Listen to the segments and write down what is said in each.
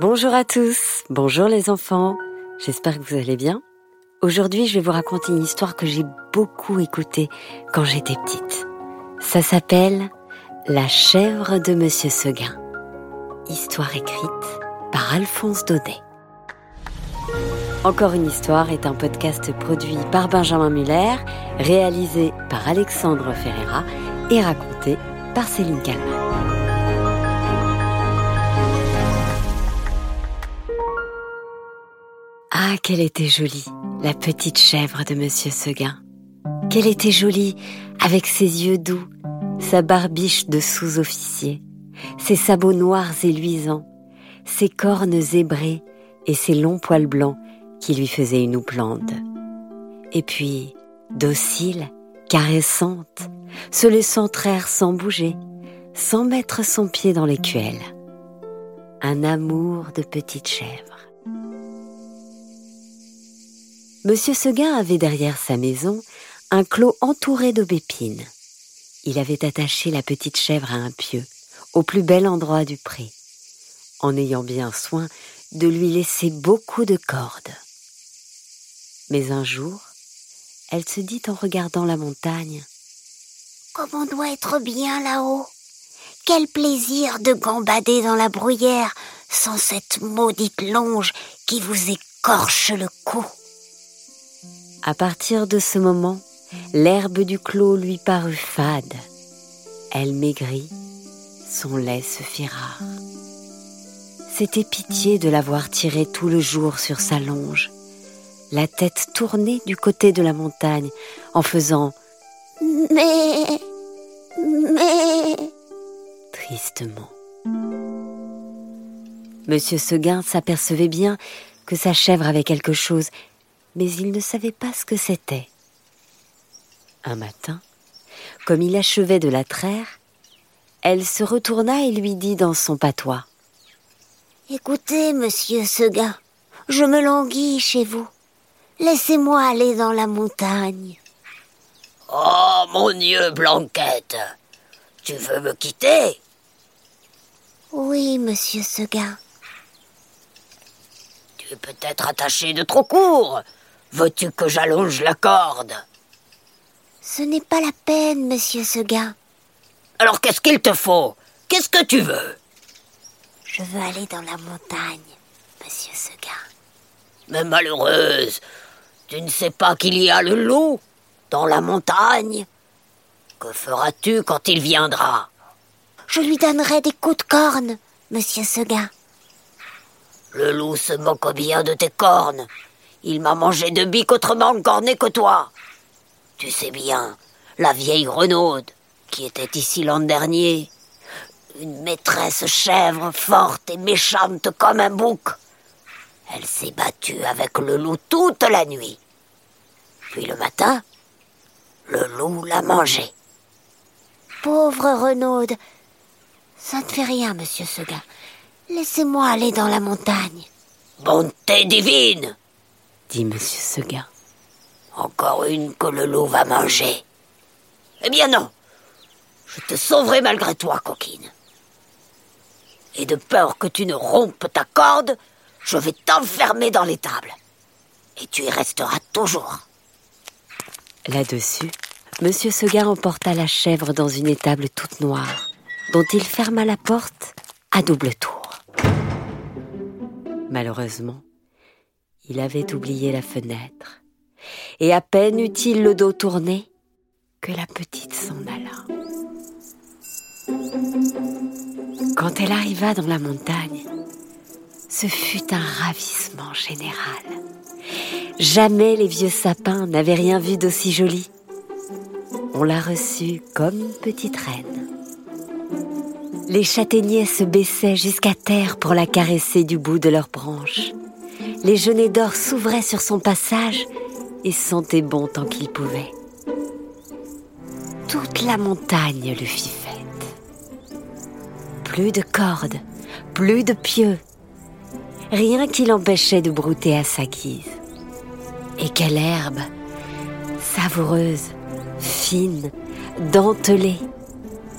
Bonjour à tous, bonjour les enfants, j'espère que vous allez bien. Aujourd'hui je vais vous raconter une histoire que j'ai beaucoup écoutée quand j'étais petite. Ça s'appelle La chèvre de Monsieur Seguin. Histoire écrite par Alphonse Daudet. Encore une histoire est un podcast produit par Benjamin Muller, réalisé par Alexandre Ferreira et raconté par Céline Kalman. Ah, qu'elle était jolie, la petite chèvre de Monsieur Seguin. Qu'elle était jolie, avec ses yeux doux, sa barbiche de sous-officier, ses sabots noirs et luisants, ses cornes zébrées et ses longs poils blancs qui lui faisaient une houppelande. Et puis, docile, caressante, se laissant traire sans bouger, sans mettre son pied dans l'écuelle. Un amour de petite chèvre. Monsieur Seguin avait derrière sa maison un clos entouré d'aubépines. Il avait attaché la petite chèvre à un pieu, au plus bel endroit du pré, en ayant bien soin de lui laisser beaucoup de cordes. Mais un jour, elle se dit en regardant la montagne Comme on doit être bien là-haut Quel plaisir de gambader dans la bruyère sans cette maudite longe qui vous écorche le cou. À partir de ce moment, l'herbe du clos lui parut fade. Elle maigrit, son lait se fit rare. C'était pitié de l'avoir tiré tout le jour sur sa longe, la tête tournée du côté de la montagne, en faisant Mais. Mais. tristement. Monsieur Seguin s'apercevait bien que sa chèvre avait quelque chose mais il ne savait pas ce que c'était. Un matin, comme il achevait de la traire, elle se retourna et lui dit dans son patois Écoutez, monsieur Seguin, je me languis chez vous. Laissez-moi aller dans la montagne. Oh, mon Dieu, Blanquette Tu veux me quitter? Oui, monsieur Seguin. Tu es peut-être attaché de trop court. Veux-tu que j'allonge la corde? Ce n'est pas la peine, monsieur Seguin. Alors qu'est-ce qu'il te faut? Qu'est-ce que tu veux? Je veux aller dans la montagne, monsieur Seguin. Mais malheureuse, tu ne sais pas qu'il y a le loup dans la montagne Que feras-tu quand il viendra? Je lui donnerai des coups de corne, monsieur Seguin. Le loup se moque bien de tes cornes. Il m'a mangé de biques autrement corné que toi. Tu sais bien, la vieille Renaude, qui était ici l'an dernier, une maîtresse chèvre forte et méchante comme un bouc. Elle s'est battue avec le loup toute la nuit. Puis le matin, le loup l'a mangée. Pauvre Renaude. Ça ne fait rien, monsieur Seguin. Laissez-moi aller dans la montagne. Bonté divine dit Monsieur Seguin. Encore une que le loup va manger. Eh bien non, je te sauverai malgré toi, coquine. Et de peur que tu ne rompes ta corde, je vais t'enfermer dans l'étable. Et tu y resteras toujours. Là-dessus, Monsieur Seguin emporta la chèvre dans une étable toute noire, dont il ferma la porte à double tour. Malheureusement, il avait oublié la fenêtre, et à peine eut-il le dos tourné que la petite s'en alla. Quand elle arriva dans la montagne, ce fut un ravissement général. Jamais les vieux sapins n'avaient rien vu d'aussi joli. On la reçut comme petite reine. Les châtaigniers se baissaient jusqu'à terre pour la caresser du bout de leurs branches les genêts d'or s'ouvraient sur son passage et sentaient bon tant qu'il pouvait. Toute la montagne lui fit fête. Plus de cordes, plus de pieux, rien qui l'empêchait de brouter à sa guise. Et quelle herbe, savoureuse, fine, dentelée,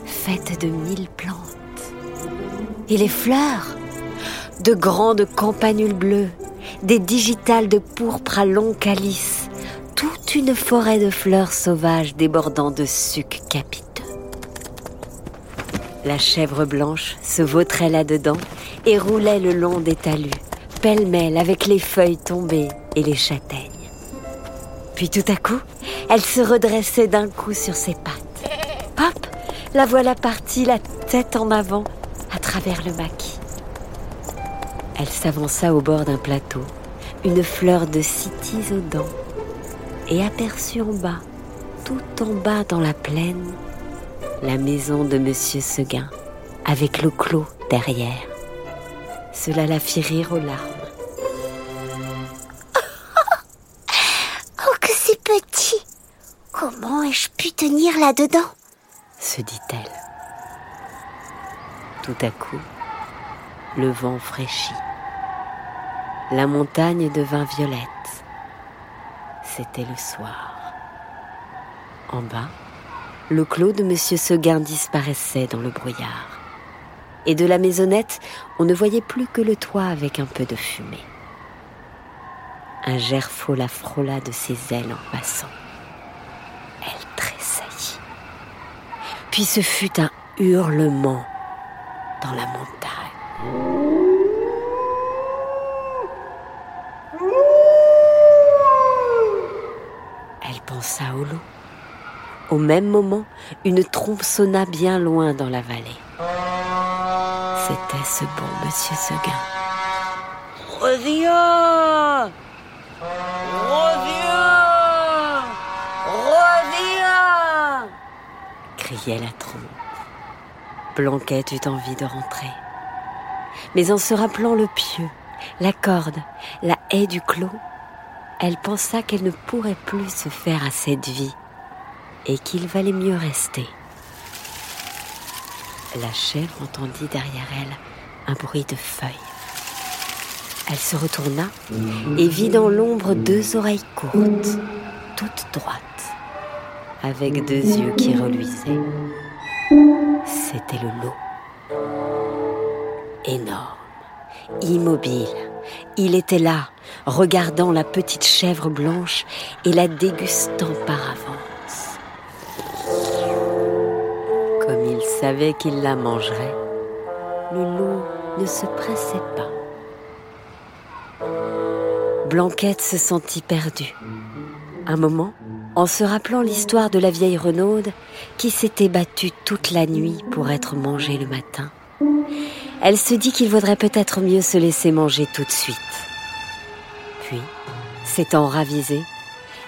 faite de mille plantes. Et les fleurs, de grandes campanules bleues, des digitales de pourpre à longs calices, toute une forêt de fleurs sauvages débordant de sucs capiteux. La chèvre blanche se vautrait là-dedans et roulait le long des talus, pêle-mêle avec les feuilles tombées et les châtaignes. Puis tout à coup, elle se redressait d'un coup sur ses pattes. Hop, la voilà partie, la tête en avant, travers le maquis. Elle s'avança au bord d'un plateau, une fleur de cytis aux dents, et aperçut en bas, tout en bas dans la plaine, la maison de Monsieur Seguin, avec le clos derrière. Cela la fit rire aux larmes. Oh, que c'est petit Comment ai-je pu tenir là-dedans? se dit-elle. Tout à coup, le vent fraîchit. La montagne devint violette. C'était le soir. En bas, le clos de Monsieur Seguin disparaissait dans le brouillard. Et de la maisonnette, on ne voyait plus que le toit avec un peu de fumée. Un gerfaut la frôla de ses ailes en passant. Elle tressaillit. Puis ce fut un hurlement dans la montagne. Elle pensa au loup. Au même moment, une trompe sonna bien loin dans la vallée. C'était ce bon monsieur Seguin. Reviens Reviens Reviens criait la trompe. Blanquette eut envie de rentrer. Mais en se rappelant le pieu, la corde, la haie du clos, elle pensa qu'elle ne pourrait plus se faire à cette vie et qu'il valait mieux rester. La chèvre entendit derrière elle un bruit de feuilles. Elle se retourna et vit dans l'ombre deux oreilles courtes, toutes droites, avec deux yeux qui reluisaient. C'était le loup. Énorme, immobile, il était là, regardant la petite chèvre blanche et la dégustant par avance. Comme il savait qu'il la mangerait, le loup ne se pressait pas. Blanquette se sentit perdue. Un moment, en se rappelant l'histoire de la vieille Renaude qui s'était battue toute la nuit pour être mangée le matin, elle se dit qu'il vaudrait peut-être mieux se laisser manger tout de suite. Puis, s'étant ravisée,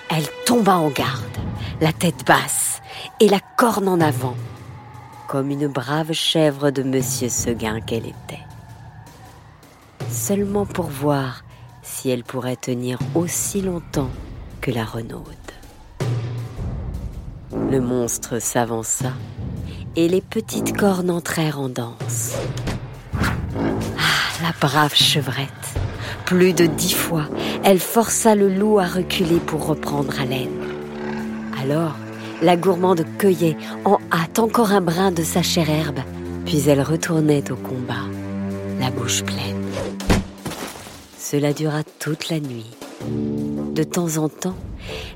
elle tomba en garde, la tête basse et la corne en avant, comme une brave chèvre de Monsieur Seguin qu'elle était. Seulement pour voir si elle pourrait tenir aussi longtemps que la Renaude. Le monstre s'avança et les petites cornes entrèrent en danse. Ah, la brave chevrette Plus de dix fois, elle força le loup à reculer pour reprendre haleine. Alors, la gourmande cueillait en hâte encore un brin de sa chère herbe, puis elle retournait au combat, la bouche pleine. Cela dura toute la nuit. De temps en temps,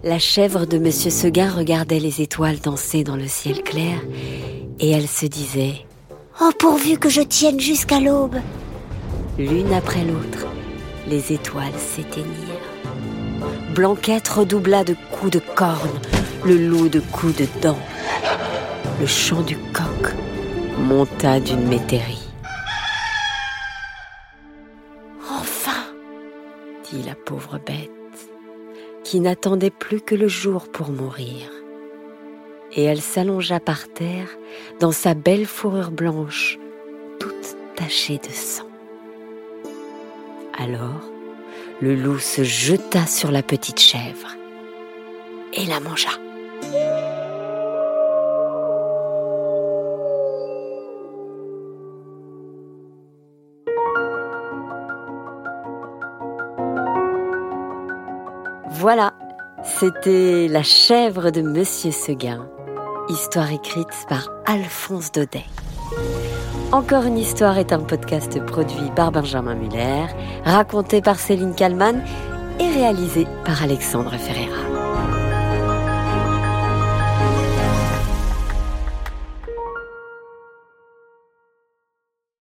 la chèvre de Monsieur Seguin regardait les étoiles danser dans le ciel clair et elle se disait Oh, pourvu que je tienne jusqu'à l'aube L'une après l'autre, les étoiles s'éteignirent. Blanquette redoubla de coups de corne, le loup de coups de dents. Le chant du coq monta d'une métairie. Enfin dit la pauvre bête, qui n'attendait plus que le jour pour mourir. Et elle s'allongea par terre dans sa belle fourrure blanche, toute tachée de sang. Alors, le loup se jeta sur la petite chèvre et la mangea. Voilà, c'était La chèvre de Monsieur Seguin, histoire écrite par Alphonse Daudet. Encore une histoire est un podcast produit par Benjamin Muller, raconté par Céline Kallmann et réalisé par Alexandre Ferreira.